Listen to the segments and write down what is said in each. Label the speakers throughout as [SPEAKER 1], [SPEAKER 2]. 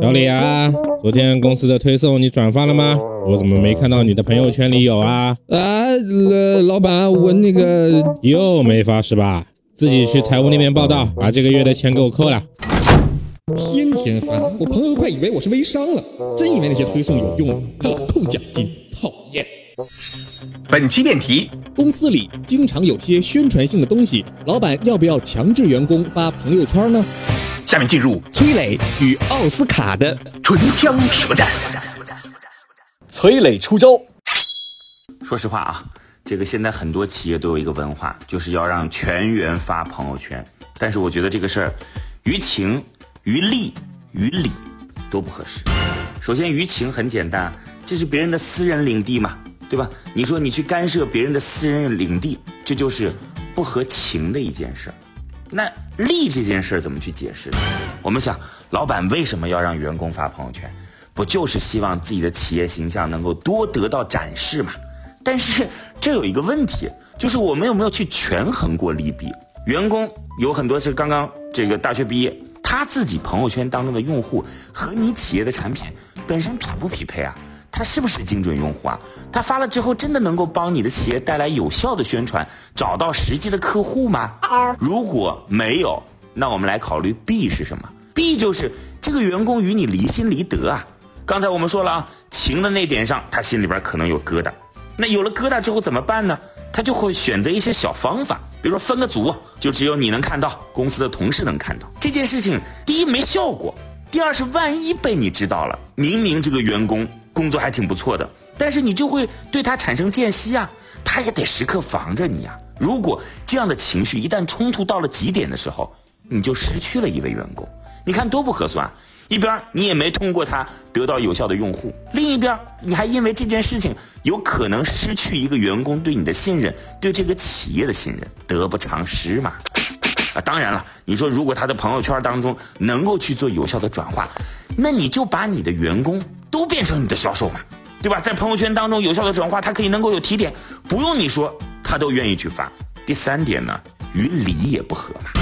[SPEAKER 1] 小李啊，昨天公司的推送你转发了吗？我怎么没看到你的朋友圈里有啊？
[SPEAKER 2] 啊，呃，老板，我那个
[SPEAKER 1] 又没发是吧？自己去财务那边报道，把这个月的钱给我扣了。
[SPEAKER 2] 天天发，我朋友都快以为我是微商了，真以为那些推送有用，还老扣奖金，讨厌。
[SPEAKER 3] 本期辩题：
[SPEAKER 2] 公司里经常有些宣传性的东西，老板要不要强制员工发朋友圈呢？
[SPEAKER 3] 下面进入崔磊与奥斯卡的唇枪舌战。崔磊出招。
[SPEAKER 4] 说实话啊，这个现在很多企业都有一个文化，就是要让全员发朋友圈。但是我觉得这个事儿，于情、于利、于理都不合适。首先，于情很简单，这是别人的私人领地嘛，对吧？你说你去干涉别人的私人领地，这就是不合情的一件事儿。那利这件事怎么去解释？我们想，老板为什么要让员工发朋友圈？不就是希望自己的企业形象能够多得到展示嘛？但是这有一个问题，就是我们有没有去权衡过利弊？员工有很多是刚刚这个大学毕业，他自己朋友圈当中的用户和你企业的产品本身匹不匹配啊？他是不是精准用户啊？他发了之后真的能够帮你的企业带来有效的宣传，找到实际的客户吗？如果没有，那我们来考虑 B 是什么？B 就是这个员工与你离心离德啊。刚才我们说了啊，情的那点上，他心里边可能有疙瘩。那有了疙瘩之后怎么办呢？他就会选择一些小方法，比如说分个组，就只有你能看到，公司的同事能看到这件事情。第一没效果，第二是万一被你知道了，明明这个员工。工作还挺不错的，但是你就会对他产生间隙啊，他也得时刻防着你啊。如果这样的情绪一旦冲突到了极点的时候，你就失去了一位员工，你看多不合算。一边你也没通过他得到有效的用户，另一边你还因为这件事情有可能失去一个员工对你的信任，对这个企业的信任，得不偿失嘛。啊，当然了，你说如果他的朋友圈当中能够去做有效的转化，那你就把你的员工。都变成你的销售嘛，对吧？在朋友圈当中有效的转化，他可以能够有提点，不用你说，他都愿意去发。第三点呢，与理也不合嘛。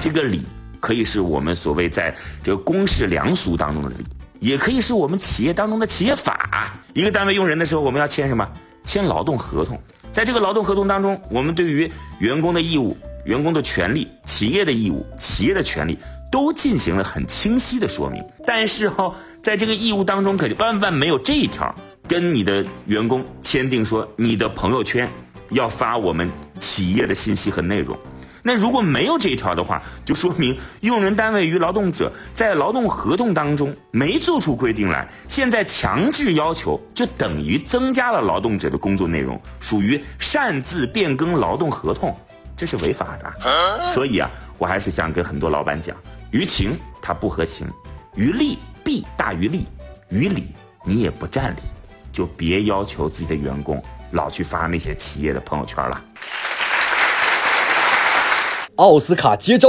[SPEAKER 4] 这个理可以是我们所谓在这个公事良俗当中的理，也可以是我们企业当中的企业法。一个单位用人的时候，我们要签什么？签劳动合同。在这个劳动合同当中，我们对于员工的义务、员工的权利、企业的义务、企业的权利，都进行了很清晰的说明。但是哈。在这个义务当中，可万万没有这一条，跟你的员工签订说，你的朋友圈要发我们企业的信息和内容。那如果没有这一条的话，就说明用人单位与劳动者在劳动合同当中没做出规定来，现在强制要求，就等于增加了劳动者的工作内容，属于擅自变更劳动合同，这是违法的。所以啊，我还是想跟很多老板讲，于情它不合情，于利。弊大于利，于理你也不占理，就别要求自己的员工老去发那些企业的朋友圈了。
[SPEAKER 3] 奥斯卡接招，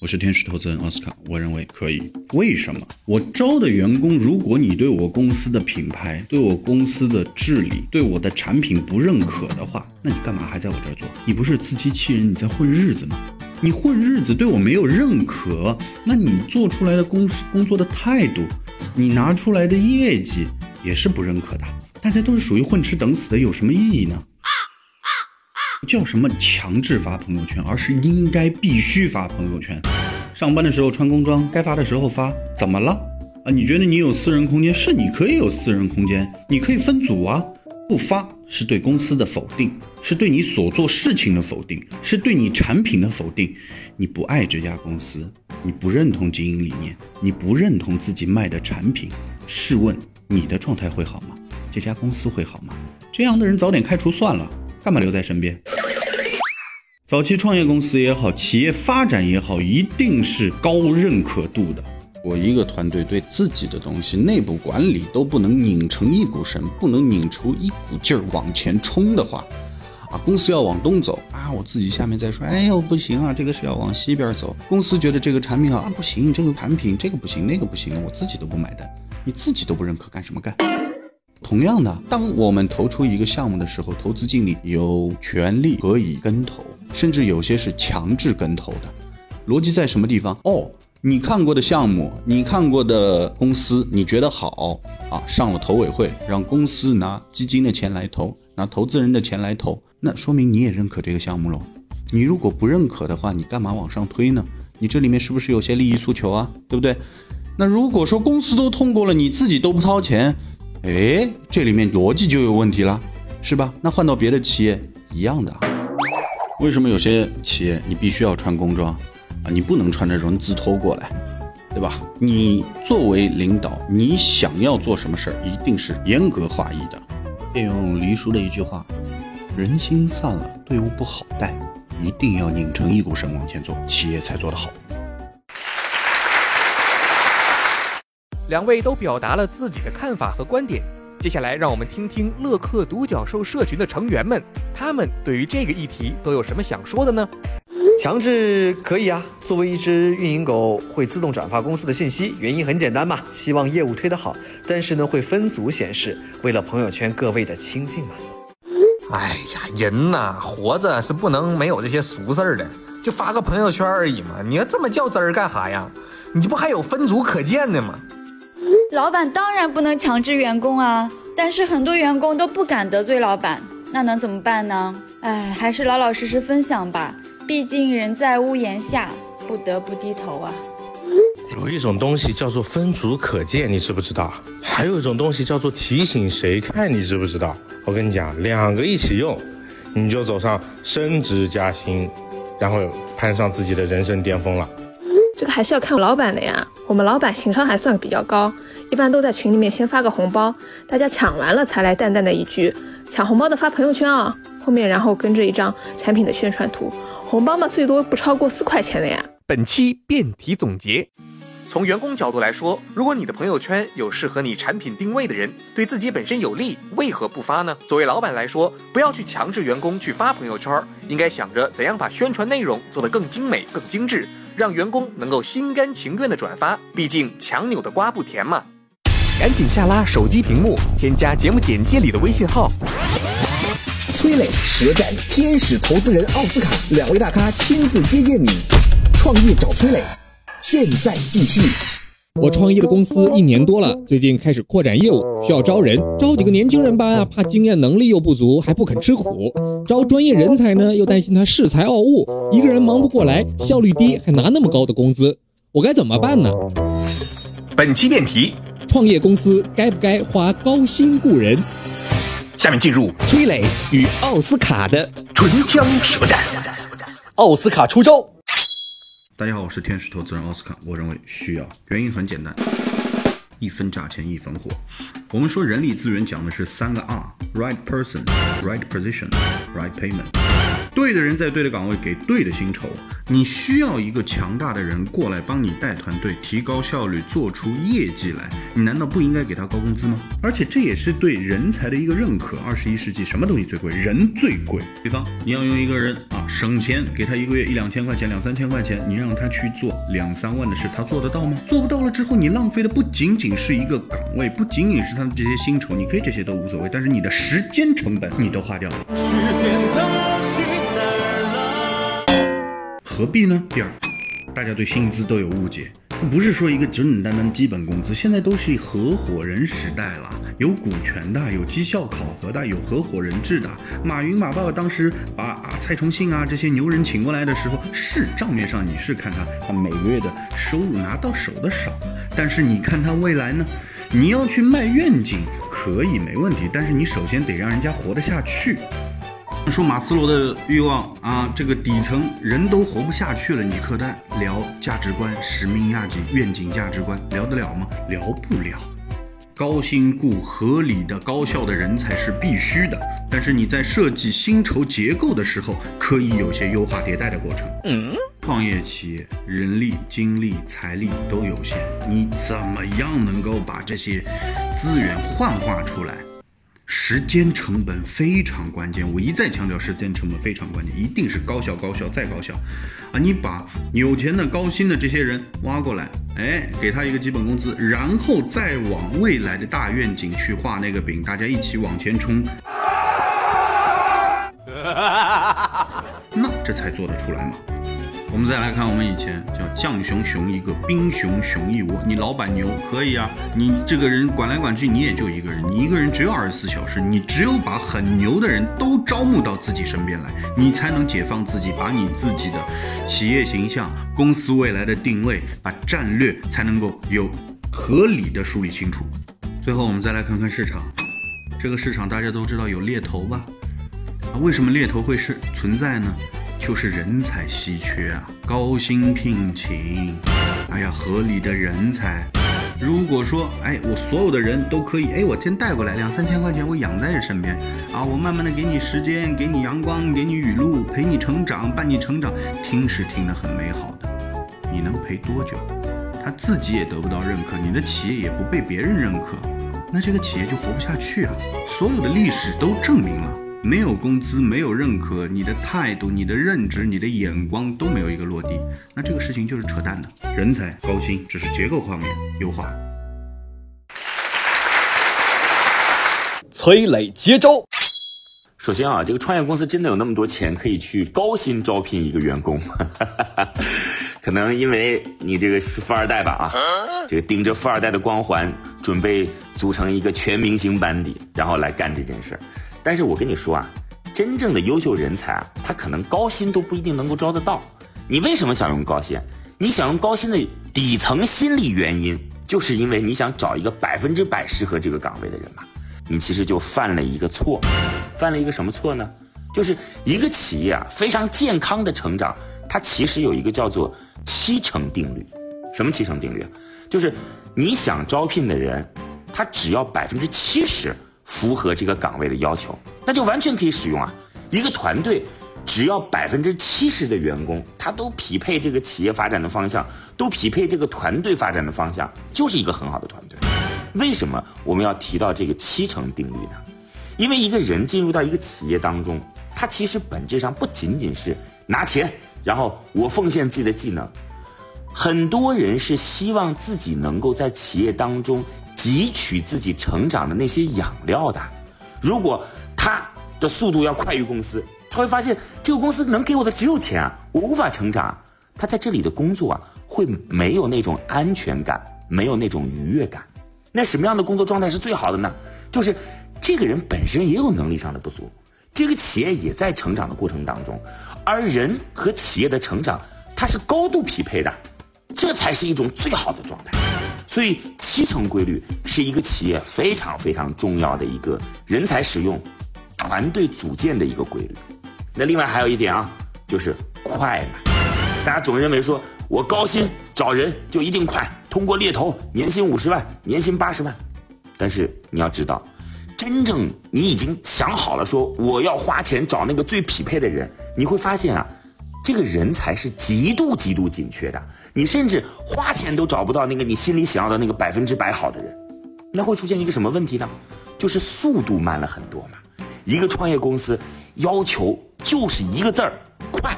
[SPEAKER 5] 我是天使投资人奥斯卡，我认为可以。为什么？我招的员工，如果你对我公司的品牌、对我公司的治理、对我的产品不认可的话，那你干嘛还在我这儿做？你不是自欺欺人，你在混日子吗？你混日子对我没有认可，那你做出来的工工作的态度，你拿出来的业绩也是不认可的。大家都是属于混吃等死的，有什么意义呢？不叫什么强制发朋友圈，而是应该必须发朋友圈。上班的时候穿工装，该发的时候发，怎么了？啊，你觉得你有私人空间？是你可以有私人空间，你可以分组啊。不发是对公司的否定，是对你所做事情的否定，是对你产品的否定。你不爱这家公司，你不认同经营理念，你不认同自己卖的产品，试问你的状态会好吗？这家公司会好吗？这样的人早点开除算了，干嘛留在身边？早期创业公司也好，企业发展也好，一定是高认可度的。我一个团队对自己的东西内部管理都不能拧成一股绳，不能拧出一股劲儿往前冲的话，啊，公司要往东走啊，我自己下面再说，哎呦不行啊，这个是要往西边走。公司觉得这个产品好啊，不行，这个产品这个不行，那个不行的，我自己都不买单，你自己都不认可，干什么干？同样的，当我们投出一个项目的时候，投资经理有权利可以跟投，甚至有些是强制跟投的。逻辑在什么地方？哦，你看过的项目，你看过的公司，你觉得好啊，上了投委会，让公司拿基金的钱来投，拿投资人的钱来投，那说明你也认可这个项目喽。你如果不认可的话，你干嘛往上推呢？你这里面是不是有些利益诉求啊？对不对？那如果说公司都通过了，你自己都不掏钱。哎，这里面逻辑就有问题了，是吧？那换到别的企业一样的。为什么有些企业你必须要穿工装啊？你不能穿着人字拖过来，对吧？你作为领导，你想要做什么事儿，一定是严格划一的。借用黎叔的一句话：人心散了，队伍不好带，一定要拧成一股绳往前走，企业才做得好。
[SPEAKER 6] 两位都表达了自己的看法和观点，接下来让我们听听乐客独角兽社群的成员们，他们对于这个议题都有什么想说的呢？
[SPEAKER 7] 强制可以啊，作为一只运营狗，会自动转发公司的信息，原因很简单嘛，希望业务推得好，但是呢，会分组显示，为了朋友圈各位的亲近嘛。
[SPEAKER 8] 哎呀，人呐，活着是不能没有这些俗事儿的，就发个朋友圈而已嘛，你要这么较真儿干啥呀？你不还有分组可见的吗？
[SPEAKER 9] 老板当然不能强制员工啊，但是很多员工都不敢得罪老板，那能怎么办呢？哎，还是老老实实分享吧，毕竟人在屋檐下，不得不低头啊。
[SPEAKER 1] 有一种东西叫做分组可见，你知不知道？还有一种东西叫做提醒谁看，你知不知道？我跟你讲，两个一起用，你就走上升职加薪，然后攀上自己的人生巅峰了。
[SPEAKER 10] 这个还是要看老板的呀。我们老板情商还算比较高，一般都在群里面先发个红包，大家抢完了才来淡淡的一句“抢红包的发朋友圈啊”，后面然后跟着一张产品的宣传图。红包嘛，最多不超过四块钱的呀。
[SPEAKER 6] 本期辩题总结：从员工角度来说，如果你的朋友圈有适合你产品定位的人，对自己本身有利，为何不发呢？作为老板来说，不要去强制员工去发朋友圈，应该想着怎样把宣传内容做得更精美、更精致。让员工能够心甘情愿的转发，毕竟强扭的瓜不甜嘛。赶紧下拉手机屏幕，添加节目简介里的微信号。
[SPEAKER 3] 崔磊、舌战天使投资人奥斯卡两位大咖亲自接见你，创业找崔磊，现在继续。
[SPEAKER 2] 我创业的公司一年多了，最近开始扩展业务，需要招人，招几个年轻人吧，怕经验能力又不足，还不肯吃苦；招专业人才呢，又担心他恃才傲物，一个人忙不过来，效率低，还拿那么高的工资，我该怎么办呢？
[SPEAKER 6] 本期辩题：
[SPEAKER 2] 创业公司该不该花高薪雇人？
[SPEAKER 6] 下面进入崔磊与奥斯卡的唇枪舌战。
[SPEAKER 7] 奥斯卡出招。
[SPEAKER 5] 大家好，我是天使投资人奥斯卡。我认为需要，原因很简单，一分价钱一分货。我们说人力资源讲的是三个 R：right person，right position，right payment。对的人在对的岗位给对的薪酬，你需要一个强大的人过来帮你带团队，提高效率，做出业绩来。你难道不应该给他高工资吗？而且这也是对人才的一个认可。二十一世纪什么东西最贵？人最贵。比方你要用一个人啊，省钱，给他一个月一两千块钱，两三千块钱，你让他去做两三万的事，他做得到吗？做不到了之后，你浪费的不仅仅是一个岗位，不仅仅是他的这些薪酬，你可以这些都无所谓，但是你的时间成本你都花掉了。何必呢？第二，大家对薪资都有误解，不是说一个简简单单基本工资，现在都是合伙人时代了，有股权的，有绩效考核的，有合伙人制的。马云马爸爸当时把啊蔡崇信啊这些牛人请过来的时候，是账面上你是看他他每个月的收入拿到手的少，但是你看他未来呢？你要去卖愿景可以没问题，但是你首先得让人家活得下去。说马斯洛的欲望啊，这个底层人都活不下去了，你和他聊价值观、使命、亚景、愿景、价值观，聊得了吗？聊不了。高薪雇合理的、高效的人才是必须的，但是你在设计薪酬结构的时候，可以有些优化迭代的过程。嗯，创业企业人力、精力、财力都有限，你怎么样能够把这些资源幻化出来？时间成本非常关键，我一再强调，时间成本非常关键，一定是高效、高效再高效，啊！你把有钱的、高薪的这些人挖过来，哎，给他一个基本工资，然后再往未来的大愿景去画那个饼，大家一起往前冲，那这才做得出来嘛。我们再来看，我们以前叫将熊熊一个，兵熊熊一窝。你老板牛可以啊，你这个人管来管去，你也就一个人，你一个人只有二十四小时，你只有把很牛的人都招募到自己身边来，你才能解放自己，把你自己的企业形象、公司未来的定位、把战略才能够有合理的梳理清楚。最后，我们再来看看市场，这个市场大家都知道有猎头吧？啊，为什么猎头会是存在呢？就是人才稀缺啊，高薪聘请，哎呀，合理的人才。如果说，哎，我所有的人都可以，哎，我先带过来两三千块钱，我养在身边啊，我慢慢的给你时间，给你阳光，给你雨露，陪你成长，伴你成长，听是听得很美好的，你能陪多久？他自己也得不到认可，你的企业也不被别人认可，那这个企业就活不下去啊。所有的历史都证明了。没有工资，没有认可，你的态度、你的认知、你的眼光都没有一个落地，那这个事情就是扯淡的。人才高薪只是结构方面优化。
[SPEAKER 3] 崔磊接招。
[SPEAKER 4] 首先啊，这个创业公司真的有那么多钱可以去高薪招聘一个员工？可能因为你这个是富二代吧啊，这个顶着富二代的光环，准备组成一个全明星班底，然后来干这件事儿。但是我跟你说啊，真正的优秀人才啊，他可能高薪都不一定能够招得到。你为什么想用高薪？你想用高薪的底层心理原因，就是因为你想找一个百分之百适合这个岗位的人嘛。你其实就犯了一个错，犯了一个什么错呢？就是一个企业啊，非常健康的成长，它其实有一个叫做七成定律。什么七成定律？就是你想招聘的人，他只要百分之七十。符合这个岗位的要求，那就完全可以使用啊！一个团队只要百分之七十的员工，他都匹配这个企业发展的方向，都匹配这个团队发展的方向，就是一个很好的团队。为什么我们要提到这个七成定律呢？因为一个人进入到一个企业当中，他其实本质上不仅仅是拿钱，然后我奉献自己的技能，很多人是希望自己能够在企业当中。汲取自己成长的那些养料的，如果他的速度要快于公司，他会发现这个公司能给我的只有钱啊，我无法成长。他在这里的工作啊，会没有那种安全感，没有那种愉悦感。那什么样的工作状态是最好的呢？就是这个人本身也有能力上的不足，这个企业也在成长的过程当中，而人和企业的成长，它是高度匹配的，这才是一种最好的状态。所以七成规律是一个企业非常非常重要的一个人才使用、团队组建的一个规律。那另外还有一点啊，就是快嘛。大家总认为说我高薪找人就一定快，通过猎头年薪五十万、年薪八十万。但是你要知道，真正你已经想好了说我要花钱找那个最匹配的人，你会发现啊。这个人才是极度极度紧缺的，你甚至花钱都找不到那个你心里想要的那个百分之百好的人，那会出现一个什么问题呢？就是速度慢了很多嘛。一个创业公司要求就是一个字儿：快，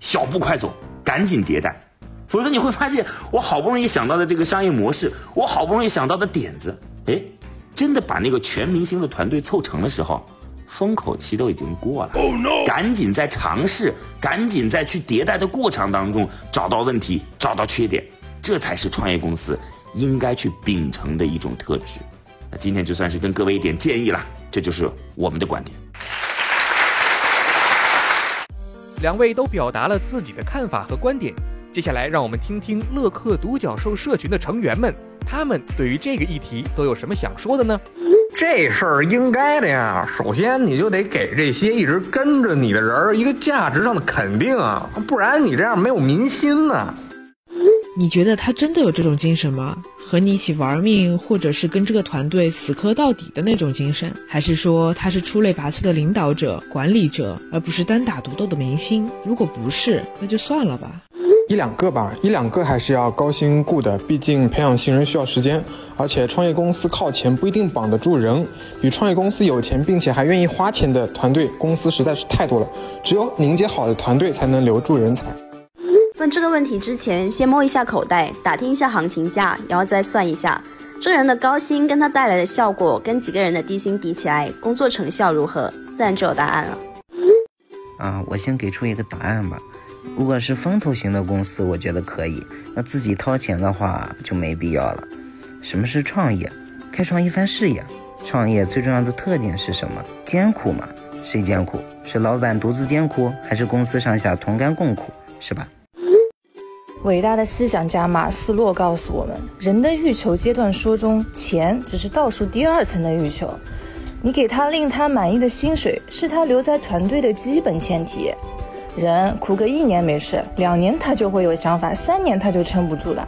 [SPEAKER 4] 小步快走，赶紧迭代，否则你会发现，我好不容易想到的这个商业模式，我好不容易想到的点子，哎，真的把那个全明星的团队凑成的时候。风口期都已经过了，赶紧在尝试，赶紧在去迭代的过程当中找到问题，找到缺点，这才是创业公司应该去秉承的一种特质。那今天就算是跟各位一点建议了，这就是我们的观点。
[SPEAKER 6] 两位都表达了自己的看法和观点，接下来让我们听听乐客独角兽社群的成员们，他们对于这个议题都有什么想说的呢？
[SPEAKER 8] 这事儿应该的呀，首先你就得给这些一直跟着你的人一个价值上的肯定啊，不然你这样没有民心呢。
[SPEAKER 11] 你觉得他真的有这种精神吗？和你一起玩命，或者是跟这个团队死磕到底的那种精神？还是说他是出类拔萃的领导者、管理者，而不是单打独斗的明星？如果不是，那就算了吧。
[SPEAKER 12] 一两个吧，一两个还是要高薪雇的，毕竟培养新人需要时间，而且创业公司靠钱不一定绑得住人。与创业公司有钱并且还愿意花钱的团队公司实在是太多了，只有凝结好的团队才能留住人才。
[SPEAKER 13] 问这个问题之前，先摸一下口袋，打听一下行情价，然后再算一下这人的高薪跟他带来的效果，跟几个人的低薪比起来，工作成效如何，自然就有答案了。
[SPEAKER 14] 啊，我先给出一个答案吧。如果是风投型的公司，我觉得可以；那自己掏钱的话，就没必要了。什么是创业？开创一番事业。创业最重要的特点是什么？艰苦嘛。谁艰苦？是老板独自艰苦，还是公司上下同甘共苦？是吧？
[SPEAKER 15] 伟大的思想家马斯洛告诉我们，人的欲求阶段说中，钱只是倒数第二层的欲求。你给他令他满意的薪水，是他留在团队的基本前提。人苦个一年没事，两年他就会有想法，三年他就撑不住了。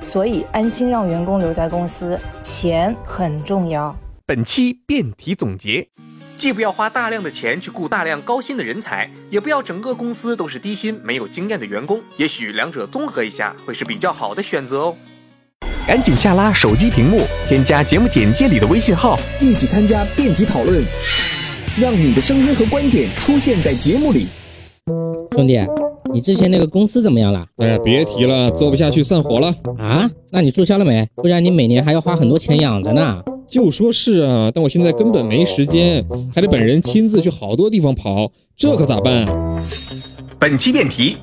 [SPEAKER 15] 所以，安心让员工留在公司，钱很重要。
[SPEAKER 6] 本期辩题总结。既不要花大量的钱去雇大量高薪的人才，也不要整个公司都是低薪没有经验的员工。也许两者综合一下会是比较好的选择哦。赶紧下拉手机屏幕，添加节目简介里的微信号，
[SPEAKER 3] 一起参加辩题讨论，让你的声音和观点出现在节目里。
[SPEAKER 16] 兄弟，你之前那个公司怎么样了？
[SPEAKER 2] 哎呀，别提了，做不下去散伙了。
[SPEAKER 16] 啊？那你注销了没？不然你每年还要花很多钱养着呢。
[SPEAKER 2] 就说是啊，但我现在根本没时间，还得本人亲自去好多地方跑，这可咋办啊？
[SPEAKER 6] 本期辩题：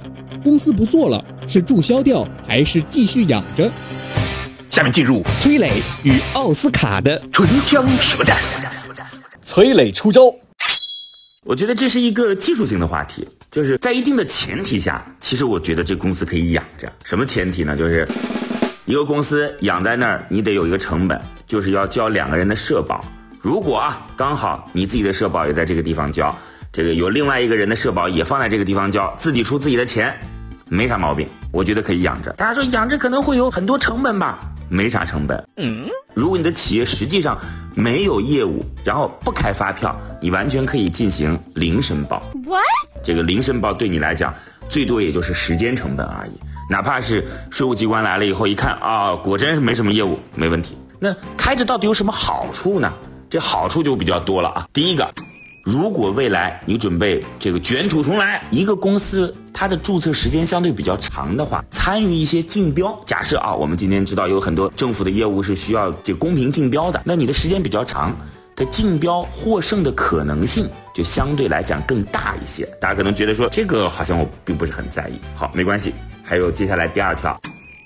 [SPEAKER 2] 公司不做了，是注销掉还是继续养着？
[SPEAKER 6] 下面进入崔磊与奥斯卡的唇枪舌战。
[SPEAKER 3] 崔磊出招。
[SPEAKER 4] 我觉得这是一个技术性的话题，就是在一定的前提下，其实我觉得这公司可以养着。什么前提呢？就是一个公司养在那儿，你得有一个成本，就是要交两个人的社保。如果啊，刚好你自己的社保也在这个地方交，这个有另外一个人的社保也放在这个地方交，自己出自己的钱，没啥毛病。我觉得可以养着。大家说养着可能会有很多成本吧？没啥成本。嗯，如果你的企业实际上没有业务，然后不开发票，你完全可以进行零申报。What？这个零申报对你来讲，最多也就是时间成本而已。哪怕是税务机关来了以后一看啊，果真是没什么业务，没问题。那开着到底有什么好处呢？这好处就比较多了啊。第一个。如果未来你准备这个卷土重来，一个公司它的注册时间相对比较长的话，参与一些竞标，假设啊，我们今天知道有很多政府的业务是需要这公平竞标的，那你的时间比较长，它竞标获胜的可能性就相对来讲更大一些。大家可能觉得说这个好像我并不是很在意，好，没关系。还有接下来第二条，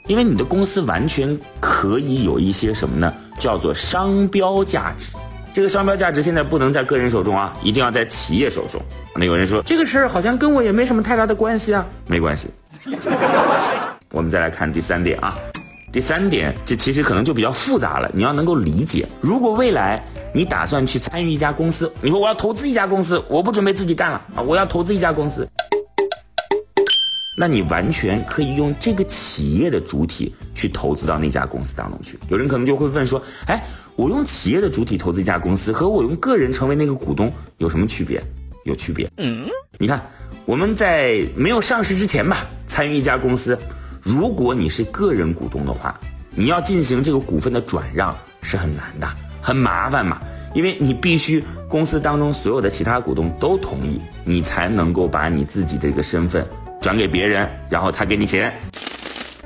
[SPEAKER 4] 因为你的公司完全可以有一些什么呢？叫做商标价值。这个商标价值现在不能在个人手中啊，一定要在企业手中。那有人说这个事儿好像跟我也没什么太大的关系啊，没关系。我们再来看第三点啊，第三点这其实可能就比较复杂了，你要能够理解。如果未来你打算去参与一家公司，你说我要投资一家公司，我不准备自己干了啊，我要投资一家公司，那你完全可以用这个企业的主体去投资到那家公司当中去。有人可能就会问说，哎。我用企业的主体投资一家公司，和我用个人成为那个股东有什么区别？有区别。嗯，你看我们在没有上市之前吧，参与一家公司，如果你是个人股东的话，你要进行这个股份的转让是很难的，很麻烦嘛，因为你必须公司当中所有的其他股东都同意，你才能够把你自己这个身份转给别人，然后他给你钱。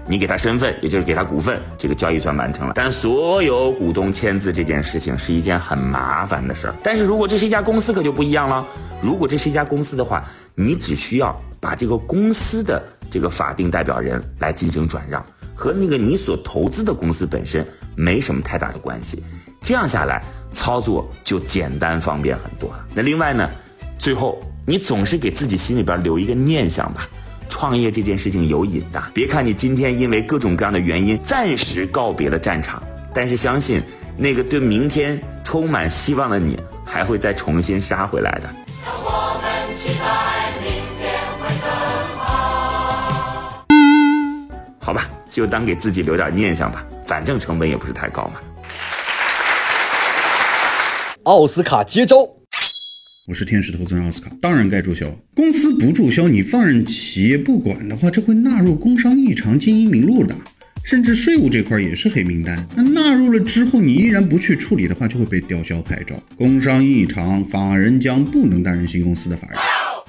[SPEAKER 4] 你给他身份，也就是给他股份，这个交易算完成了。但所有股东签字这件事情是一件很麻烦的事儿。但是如果这是一家公司，可就不一样了。如果这是一家公司的话，你只需要把这个公司的这个法定代表人来进行转让，和那个你所投资的公司本身没什么太大的关系。这样下来，操作就简单方便很多了。那另外呢，最后你总是给自己心里边留一个念想吧。创业这件事情有瘾的，别看你今天因为各种各样的原因暂时告别了战场，但是相信那个对明天充满希望的你，还会再重新杀回来的。让我们期待明天会更好。好吧。就当给自己留点念想吧，反正成本也不是太高嘛。
[SPEAKER 17] 奥斯卡接招。
[SPEAKER 5] 我是天使投资人奥斯卡，当然该注销。公司不注销，你放任企业不管的话，这会纳入工商异常经营名录的，甚至税务这块也是黑名单。那纳入了之后，你依然不去处理的话，就会被吊销牌照。工商异常，法人将不能担任新公司的法人。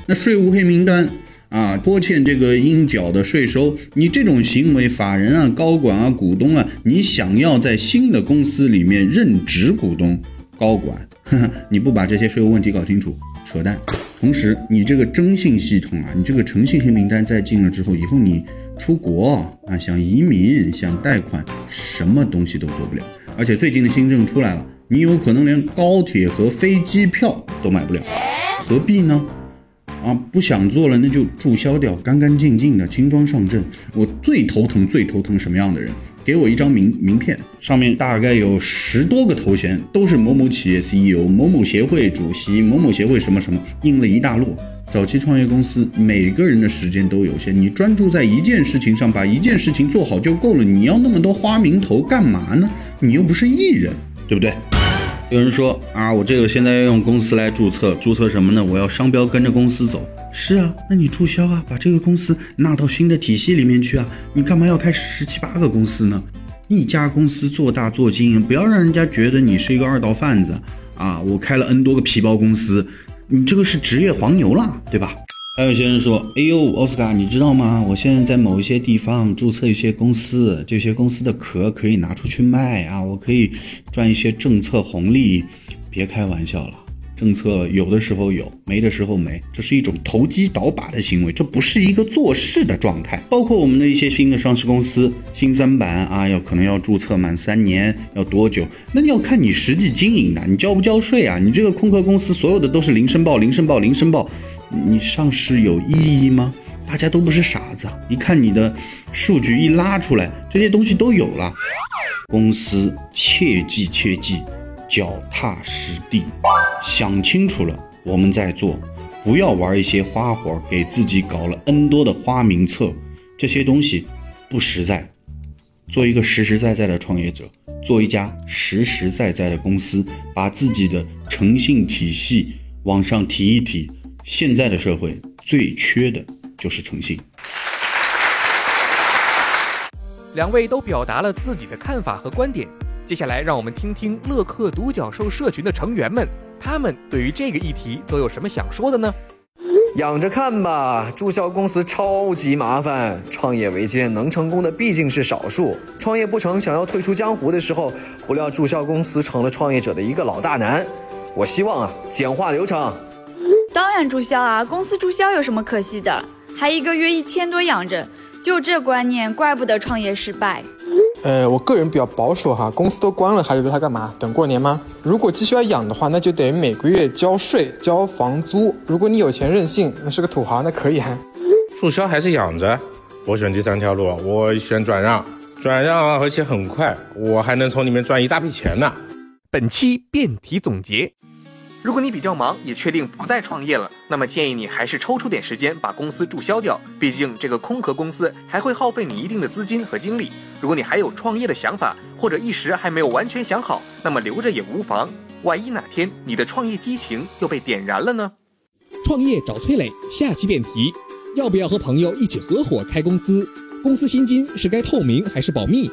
[SPEAKER 5] 那税务黑名单啊，拖欠这个应缴的税收，你这种行为，法人啊、高管啊、股东啊，你想要在新的公司里面任职股东、高管。你不把这些税务问题搞清楚，扯淡。同时，你这个征信系统啊，你这个诚信黑名单再进了之后，以后你出国啊，想移民、想贷款，什么东西都做不了。而且最近的新政出来了，你有可能连高铁和飞机票都买不了，何必呢？啊，不想做了，那就注销掉，干干净净的，轻装上阵。我最头疼，最头疼什么样的人？给我一张名名片，上面大概有十多个头衔，都是某某企业 CEO、某某协会主席、某某协会什么什么，印了一大摞。早期创业公司，每个人的时间都有限，你专注在一件事情上，把一件事情做好就够了。你要那么多花名头干嘛呢？你又不是艺人，对不对？有人说啊，我这个现在要用公司来注册，注册什么呢？我要商标跟着公司走。是啊，那你注销啊，把这个公司纳到新的体系里面去啊。你干嘛要开十七八个公司呢？一家公司做大做经营，不要让人家觉得你是一个二道贩子啊。我开了 N 多个皮包公司，你这个是职业黄牛了，对吧？还有些人说，哎呦，奥斯卡，你知道吗？我现在在某一些地方注册一些公司，这些公司的壳可以拿出去卖啊，我可以赚一些政策红利。别开玩笑了，政策有的时候有，没的时候没，这是一种投机倒把的行为，这不是一个做事的状态。包括我们的一些新的上市公司，新三板啊，要可能要注册满三年，要多久？那你要看你实际经营的，你交不交税啊？你这个空壳公司所有的都是零申报，零申报，零申报。你上市有意义吗？大家都不是傻子，一看你的数据一拉出来，这些东西都有了。公司切记切记，脚踏实地，想清楚了我们再做，不要玩一些花活，给自己搞了 N 多的花名册，这些东西不实在。做一个实实在在的创业者，做一家实实在在的公司，把自己的诚信体系往上提一提。现在的社会最缺的就是诚信。
[SPEAKER 6] 两位都表达了自己的看法和观点，接下来让我们听听乐客独角兽社群的成员们，他们对于这个议题都有什么想说的呢？
[SPEAKER 7] 养着看吧，注销公司超级麻烦，创业维艰，能成功的毕竟是少数。创业不成，想要退出江湖的时候，不料注销公司成了创业者的一个老大难。我希望啊，简化流程。
[SPEAKER 9] 当然注销啊！公司注销有什么可惜的？还一个月一千多养着，就这观念，怪不得创业失败。
[SPEAKER 12] 呃，我个人比较保守哈，公司都关了，还留它干嘛？等过年吗？如果继续要养的话，那就得每个月交税、交房租。如果你有钱任性，那是个土豪，那可以哈。
[SPEAKER 1] 注销还是养着？我选第三条路，我选转让，转让啊，而且很快，我还能从里面赚一大笔钱呢。
[SPEAKER 6] 本期辩题总结。如果你比较忙，也确定不再创业了，那么建议你还是抽出点时间把公司注销掉。毕竟这个空壳公司还会耗费你一定的资金和精力。如果你还有创业的想法，或者一时还没有完全想好，那么留着也无妨。万一哪天你的创业激情又被点燃了呢？
[SPEAKER 2] 创业找崔磊，下期辩题：要不要和朋友一起合伙开公司？公司薪金是该透明还是保密？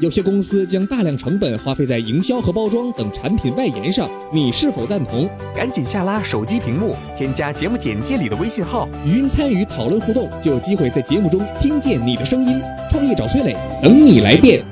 [SPEAKER 2] 有些公司将大量成本花费在营销和包装等产品外延上，你是否赞同？
[SPEAKER 6] 赶紧下拉手机屏幕，添加节目简介里的微信号，
[SPEAKER 2] 语音参与讨论互动，就有机会在节目中听见你的声音。创业找崔磊，等你来电。